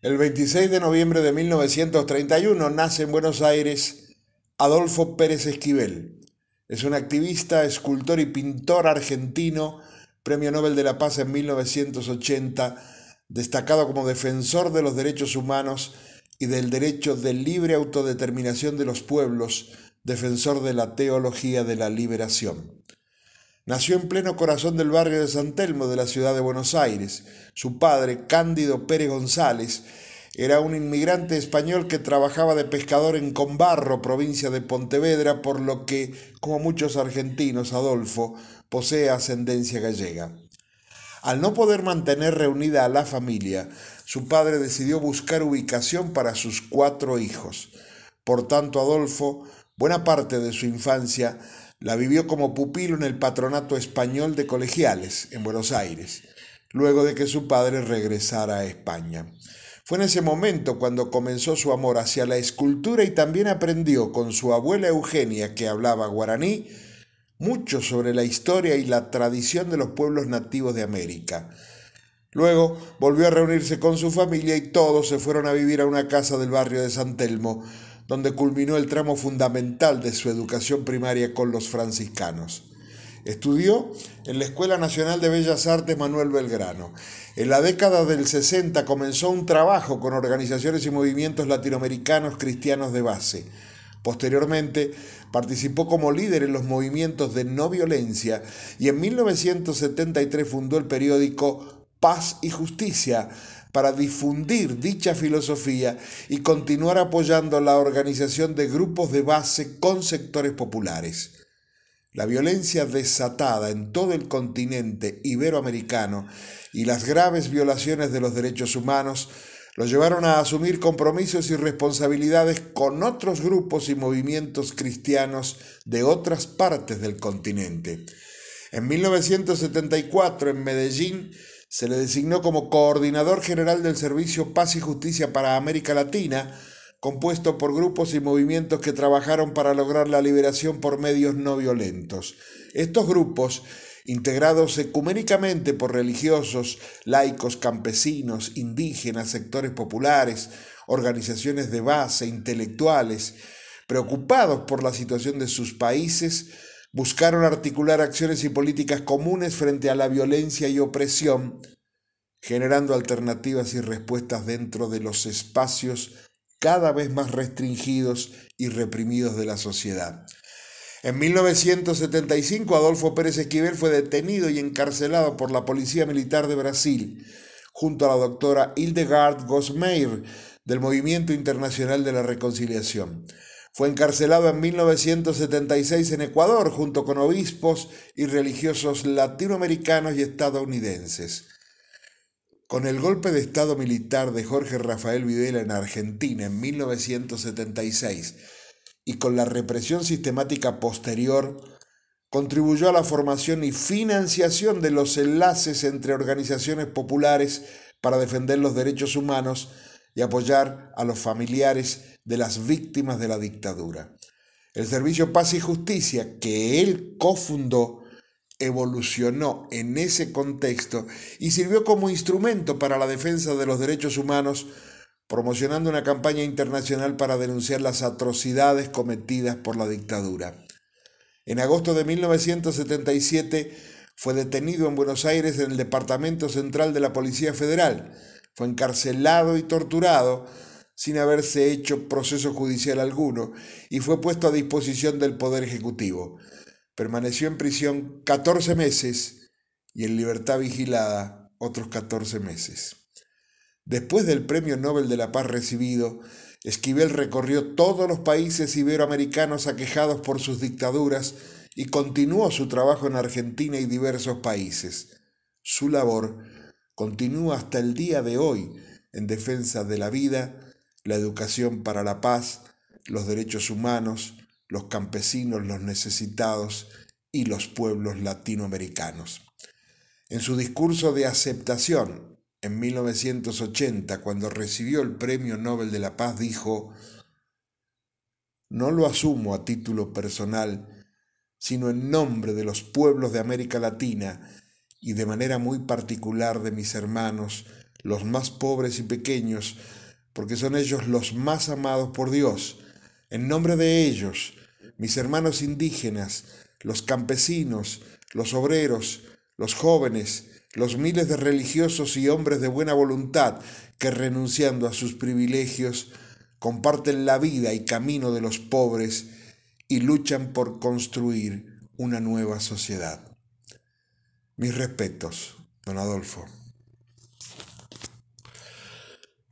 El 26 de noviembre de 1931 nace en Buenos Aires Adolfo Pérez Esquivel. Es un activista, escultor y pintor argentino, Premio Nobel de la Paz en 1980, destacado como defensor de los derechos humanos y del derecho de libre autodeterminación de los pueblos, defensor de la teología de la liberación. Nació en pleno corazón del barrio de San Telmo de la ciudad de Buenos Aires. Su padre, Cándido Pérez González, era un inmigrante español que trabajaba de pescador en Combarro, provincia de Pontevedra, por lo que, como muchos argentinos, Adolfo posee ascendencia gallega. Al no poder mantener reunida a la familia, su padre decidió buscar ubicación para sus cuatro hijos. Por tanto, Adolfo, buena parte de su infancia, la vivió como pupilo en el patronato español de colegiales en Buenos Aires, luego de que su padre regresara a España. Fue en ese momento cuando comenzó su amor hacia la escultura y también aprendió con su abuela Eugenia, que hablaba guaraní, mucho sobre la historia y la tradición de los pueblos nativos de América. Luego volvió a reunirse con su familia y todos se fueron a vivir a una casa del barrio de San Telmo, donde culminó el tramo fundamental de su educación primaria con los franciscanos. Estudió en la Escuela Nacional de Bellas Artes Manuel Belgrano. En la década del 60 comenzó un trabajo con organizaciones y movimientos latinoamericanos cristianos de base. Posteriormente participó como líder en los movimientos de no violencia y en 1973 fundó el periódico Paz y Justicia, para difundir dicha filosofía y continuar apoyando la organización de grupos de base con sectores populares. La violencia desatada en todo el continente iberoamericano y las graves violaciones de los derechos humanos lo llevaron a asumir compromisos y responsabilidades con otros grupos y movimientos cristianos de otras partes del continente. En 1974, en Medellín, se le designó como coordinador general del Servicio Paz y Justicia para América Latina, compuesto por grupos y movimientos que trabajaron para lograr la liberación por medios no violentos. Estos grupos, integrados ecuménicamente por religiosos, laicos, campesinos, indígenas, sectores populares, organizaciones de base, intelectuales, preocupados por la situación de sus países, buscaron articular acciones y políticas comunes frente a la violencia y opresión, generando alternativas y respuestas dentro de los espacios cada vez más restringidos y reprimidos de la sociedad. En 1975 Adolfo Pérez Esquivel fue detenido y encarcelado por la Policía Militar de Brasil, junto a la doctora Hildegard Gosmeir del Movimiento Internacional de la Reconciliación. Fue encarcelado en 1976 en Ecuador junto con obispos y religiosos latinoamericanos y estadounidenses. Con el golpe de Estado militar de Jorge Rafael Videla en Argentina en 1976 y con la represión sistemática posterior, contribuyó a la formación y financiación de los enlaces entre organizaciones populares para defender los derechos humanos y apoyar a los familiares de las víctimas de la dictadura. El Servicio Paz y Justicia, que él cofundó, evolucionó en ese contexto y sirvió como instrumento para la defensa de los derechos humanos, promocionando una campaña internacional para denunciar las atrocidades cometidas por la dictadura. En agosto de 1977 fue detenido en Buenos Aires en el Departamento Central de la Policía Federal. Fue encarcelado y torturado sin haberse hecho proceso judicial alguno y fue puesto a disposición del Poder Ejecutivo. Permaneció en prisión 14 meses y en libertad vigilada otros 14 meses. Después del Premio Nobel de la Paz recibido, Esquivel recorrió todos los países iberoamericanos aquejados por sus dictaduras y continuó su trabajo en Argentina y diversos países. Su labor continúa hasta el día de hoy en defensa de la vida, la educación para la paz, los derechos humanos, los campesinos, los necesitados y los pueblos latinoamericanos. En su discurso de aceptación en 1980, cuando recibió el Premio Nobel de la Paz, dijo, no lo asumo a título personal, sino en nombre de los pueblos de América Latina y de manera muy particular de mis hermanos, los más pobres y pequeños, porque son ellos los más amados por Dios. En nombre de ellos, mis hermanos indígenas, los campesinos, los obreros, los jóvenes, los miles de religiosos y hombres de buena voluntad que renunciando a sus privilegios comparten la vida y camino de los pobres y luchan por construir una nueva sociedad. Mis respetos, don Adolfo.